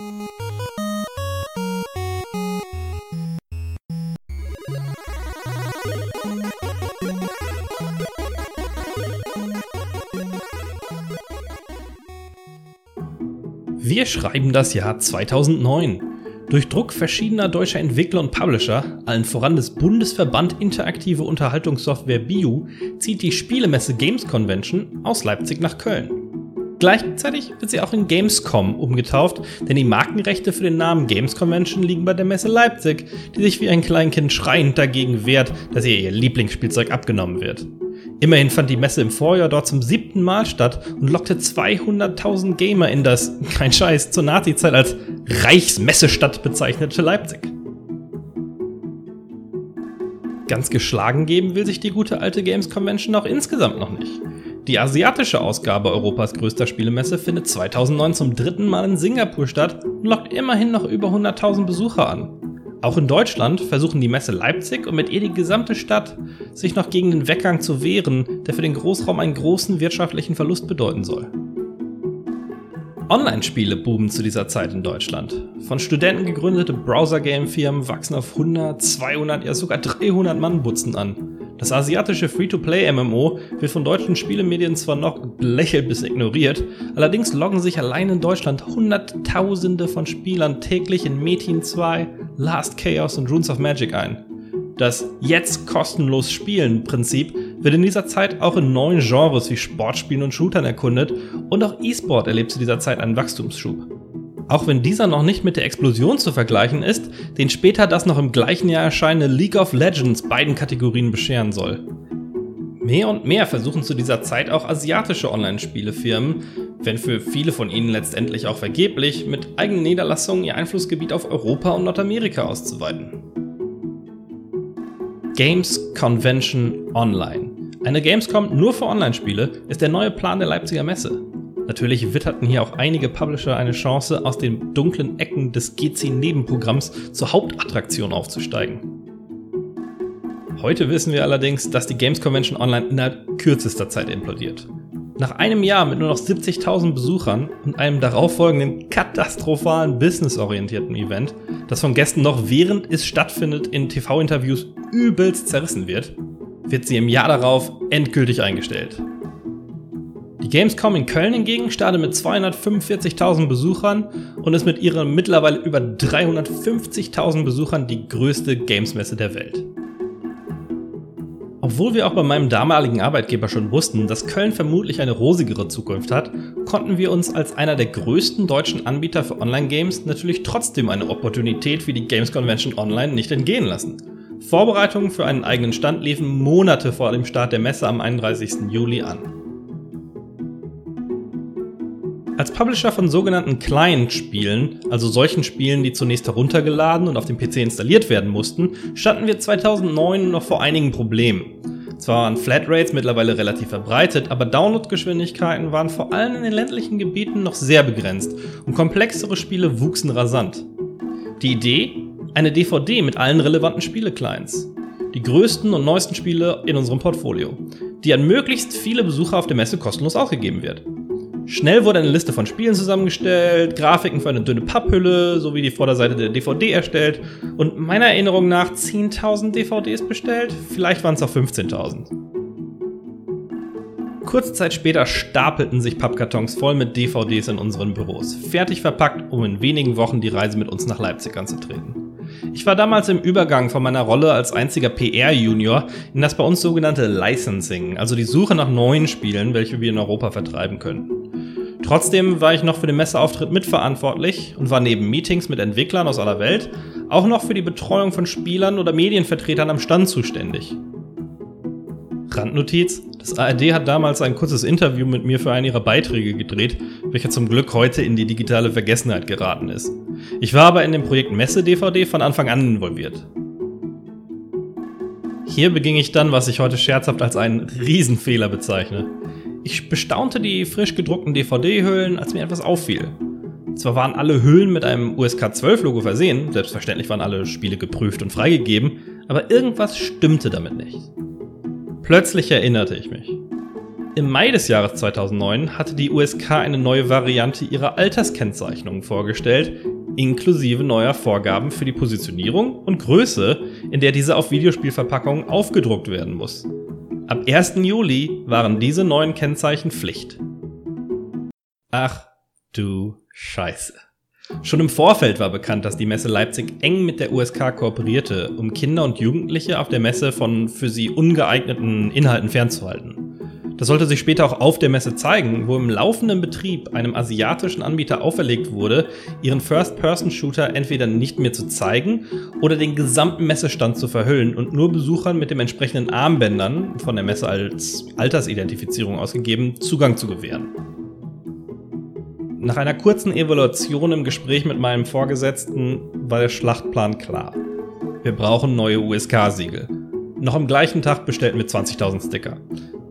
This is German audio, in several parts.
Wir schreiben das Jahr 2009. Durch Druck verschiedener deutscher Entwickler und Publisher, allen voran des Bundesverband Interaktive Unterhaltungssoftware BIU, zieht die Spielemesse Games Convention aus Leipzig nach Köln. Gleichzeitig wird sie auch in Gamescom umgetauft, denn die Markenrechte für den Namen Games Convention liegen bei der Messe Leipzig, die sich wie ein Kleinkind schreiend dagegen wehrt, dass ihr ihr Lieblingsspielzeug abgenommen wird. Immerhin fand die Messe im Vorjahr dort zum siebten Mal statt und lockte 200.000 Gamer in das, kein Scheiß, zur Nazi-Zeit als Reichsmessestadt bezeichnete Leipzig. Ganz geschlagen geben will sich die gute alte Games Convention auch insgesamt noch nicht. Die asiatische Ausgabe Europas größter Spielemesse findet 2009 zum dritten Mal in Singapur statt und lockt immerhin noch über 100.000 Besucher an. Auch in Deutschland versuchen die Messe Leipzig und mit ihr die gesamte Stadt, sich noch gegen den Weggang zu wehren, der für den Großraum einen großen wirtschaftlichen Verlust bedeuten soll. Online-Spiele boomen zu dieser Zeit in Deutschland. Von Studenten gegründete Browser-Game-Firmen wachsen auf 100, 200, ja sogar 300 Mann-Butzen an. Das asiatische Free-to-Play-MMO wird von deutschen Spielemedien zwar noch belächelt bis ignoriert, allerdings loggen sich allein in Deutschland Hunderttausende von Spielern täglich in Metin 2, Last Chaos und Runes of Magic ein. Das jetzt kostenlos Spielen Prinzip wird in dieser Zeit auch in neuen Genres wie Sportspielen und Shootern erkundet und auch E-Sport erlebt zu dieser Zeit einen Wachstumsschub. Auch wenn dieser noch nicht mit der Explosion zu vergleichen ist, den später das noch im gleichen Jahr erscheinende League of Legends beiden Kategorien bescheren soll. Mehr und mehr versuchen zu dieser Zeit auch asiatische Online-Spielefirmen, wenn für viele von ihnen letztendlich auch vergeblich, mit eigenen Niederlassungen ihr Einflussgebiet auf Europa und Nordamerika auszuweiten. Games Convention Online. Eine Gamescom nur für Online-Spiele ist der neue Plan der Leipziger Messe. Natürlich witterten hier auch einige Publisher eine Chance, aus den dunklen Ecken des GC-Nebenprogramms zur Hauptattraktion aufzusteigen. Heute wissen wir allerdings, dass die Games Convention Online innerhalb kürzester Zeit implodiert. Nach einem Jahr mit nur noch 70.000 Besuchern und einem darauffolgenden katastrophalen businessorientierten Event, das von Gästen noch während es stattfindet in TV-Interviews übelst zerrissen wird, wird sie im Jahr darauf endgültig eingestellt. Die Gamescom in Köln hingegen startet mit 245.000 Besuchern und ist mit ihren mittlerweile über 350.000 Besuchern die größte Gamesmesse der Welt. Obwohl wir auch bei meinem damaligen Arbeitgeber schon wussten, dass Köln vermutlich eine rosigere Zukunft hat, konnten wir uns als einer der größten deutschen Anbieter für Online-Games natürlich trotzdem eine Opportunität wie die Games Convention Online nicht entgehen lassen. Vorbereitungen für einen eigenen Stand liefen Monate vor dem Start der Messe am 31. Juli an. Als Publisher von sogenannten Client-Spielen, also solchen Spielen, die zunächst heruntergeladen und auf dem PC installiert werden mussten, standen wir 2009 noch vor einigen Problemen. Zwar waren Flatrates mittlerweile relativ verbreitet, aber Downloadgeschwindigkeiten waren vor allem in den ländlichen Gebieten noch sehr begrenzt und komplexere Spiele wuchsen rasant. Die Idee? Eine DVD mit allen relevanten Spiele-Clients. Die größten und neuesten Spiele in unserem Portfolio, die an möglichst viele Besucher auf der Messe kostenlos ausgegeben wird. Schnell wurde eine Liste von Spielen zusammengestellt, Grafiken für eine dünne Papphülle sowie die Vorderseite der DVD erstellt und meiner Erinnerung nach 10.000 DVDs bestellt. Vielleicht waren es auch 15.000. Kurze Zeit später stapelten sich Pappkartons voll mit DVDs in unseren Büros, fertig verpackt, um in wenigen Wochen die Reise mit uns nach Leipzig anzutreten. Ich war damals im Übergang von meiner Rolle als einziger PR-Junior in das bei uns sogenannte Licensing, also die Suche nach neuen Spielen, welche wir in Europa vertreiben können. Trotzdem war ich noch für den Messeauftritt mitverantwortlich und war neben Meetings mit Entwicklern aus aller Welt auch noch für die Betreuung von Spielern oder Medienvertretern am Stand zuständig. Randnotiz: Das ARD hat damals ein kurzes Interview mit mir für einen ihrer Beiträge gedreht, welcher zum Glück heute in die digitale Vergessenheit geraten ist. Ich war aber in dem Projekt Messe DVD von Anfang an involviert. Hier beging ich dann, was ich heute scherzhaft als einen Riesenfehler bezeichne. Ich bestaunte die frisch gedruckten DVD-Hüllen, als mir etwas auffiel. Zwar waren alle Hüllen mit einem USK 12-Logo versehen, selbstverständlich waren alle Spiele geprüft und freigegeben, aber irgendwas stimmte damit nicht. Plötzlich erinnerte ich mich. Im Mai des Jahres 2009 hatte die USK eine neue Variante ihrer Alterskennzeichnung vorgestellt, inklusive neuer Vorgaben für die Positionierung und Größe, in der diese auf Videospielverpackungen aufgedruckt werden muss. Ab 1. Juli waren diese neuen Kennzeichen Pflicht. Ach du Scheiße. Schon im Vorfeld war bekannt, dass die Messe Leipzig eng mit der USK kooperierte, um Kinder und Jugendliche auf der Messe von für sie ungeeigneten Inhalten fernzuhalten. Das sollte sich später auch auf der Messe zeigen, wo im laufenden Betrieb einem asiatischen Anbieter auferlegt wurde, ihren First-Person-Shooter entweder nicht mehr zu zeigen oder den gesamten Messestand zu verhüllen und nur Besuchern mit dem entsprechenden Armbändern, von der Messe als Altersidentifizierung ausgegeben, Zugang zu gewähren. Nach einer kurzen Evaluation im Gespräch mit meinem Vorgesetzten war der Schlachtplan klar. Wir brauchen neue USK-Siegel. Noch am gleichen Tag bestellten wir 20.000 Sticker.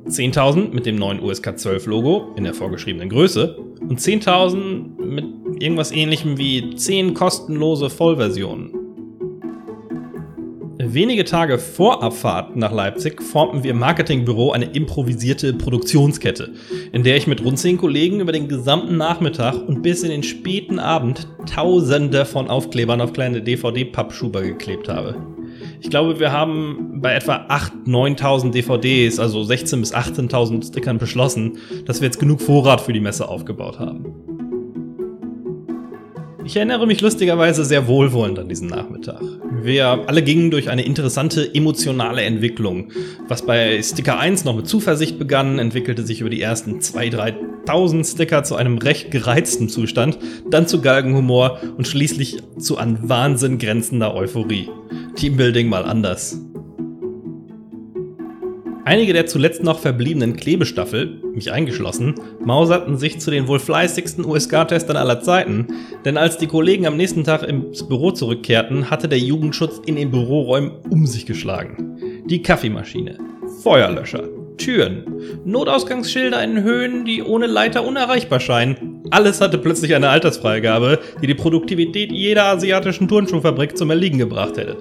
10.000 mit dem neuen USK 12 Logo in der vorgeschriebenen Größe und 10.000 mit irgendwas ähnlichem wie 10 kostenlose Vollversionen. Wenige Tage vor Abfahrt nach Leipzig formten wir im Marketingbüro eine improvisierte Produktionskette, in der ich mit rund 10 Kollegen über den gesamten Nachmittag und bis in den späten Abend Tausende von Aufklebern auf kleine DVD-Pappschuber geklebt habe. Ich glaube, wir haben bei etwa 8.000, 9.000 DVDs, also 16.000 bis 18.000 Stickern beschlossen, dass wir jetzt genug Vorrat für die Messe aufgebaut haben. Ich erinnere mich lustigerweise sehr wohlwollend an diesen Nachmittag. Wir alle gingen durch eine interessante emotionale Entwicklung. Was bei Sticker 1 noch mit Zuversicht begann, entwickelte sich über die ersten 2.000, 3.000 Sticker zu einem recht gereizten Zustand, dann zu Galgenhumor und schließlich zu an Wahnsinn grenzender Euphorie. Teambuilding mal anders. Einige der zuletzt noch verbliebenen Klebestaffel, mich eingeschlossen, mauserten sich zu den wohl fleißigsten USK-Testern aller Zeiten, denn als die Kollegen am nächsten Tag ins Büro zurückkehrten, hatte der Jugendschutz in den Büroräumen um sich geschlagen. Die Kaffeemaschine, Feuerlöscher, Türen, Notausgangsschilder in Höhen, die ohne Leiter unerreichbar scheinen. Alles hatte plötzlich eine Altersfreigabe, die die Produktivität jeder asiatischen Turnschuhfabrik zum Erliegen gebracht hätte.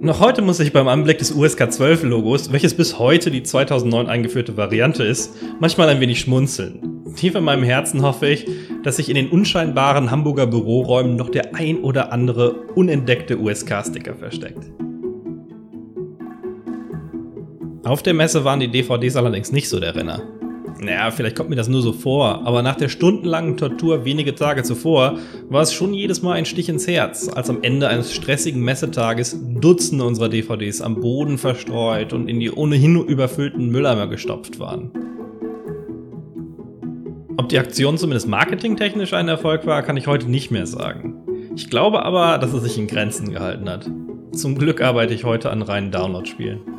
Noch heute muss ich beim Anblick des USK 12 Logos, welches bis heute die 2009 eingeführte Variante ist, manchmal ein wenig schmunzeln. Tief in meinem Herzen hoffe ich, dass sich in den unscheinbaren Hamburger Büroräumen noch der ein oder andere unentdeckte USK-Sticker versteckt. Auf der Messe waren die DVDs allerdings nicht so der Renner. Naja, vielleicht kommt mir das nur so vor, aber nach der stundenlangen Tortur wenige Tage zuvor war es schon jedes Mal ein Stich ins Herz, als am Ende eines stressigen Messetages Dutzende unserer DVDs am Boden verstreut und in die ohnehin überfüllten Mülleimer gestopft waren. Ob die Aktion zumindest marketingtechnisch ein Erfolg war, kann ich heute nicht mehr sagen. Ich glaube aber, dass es sich in Grenzen gehalten hat. Zum Glück arbeite ich heute an reinen Download-Spielen.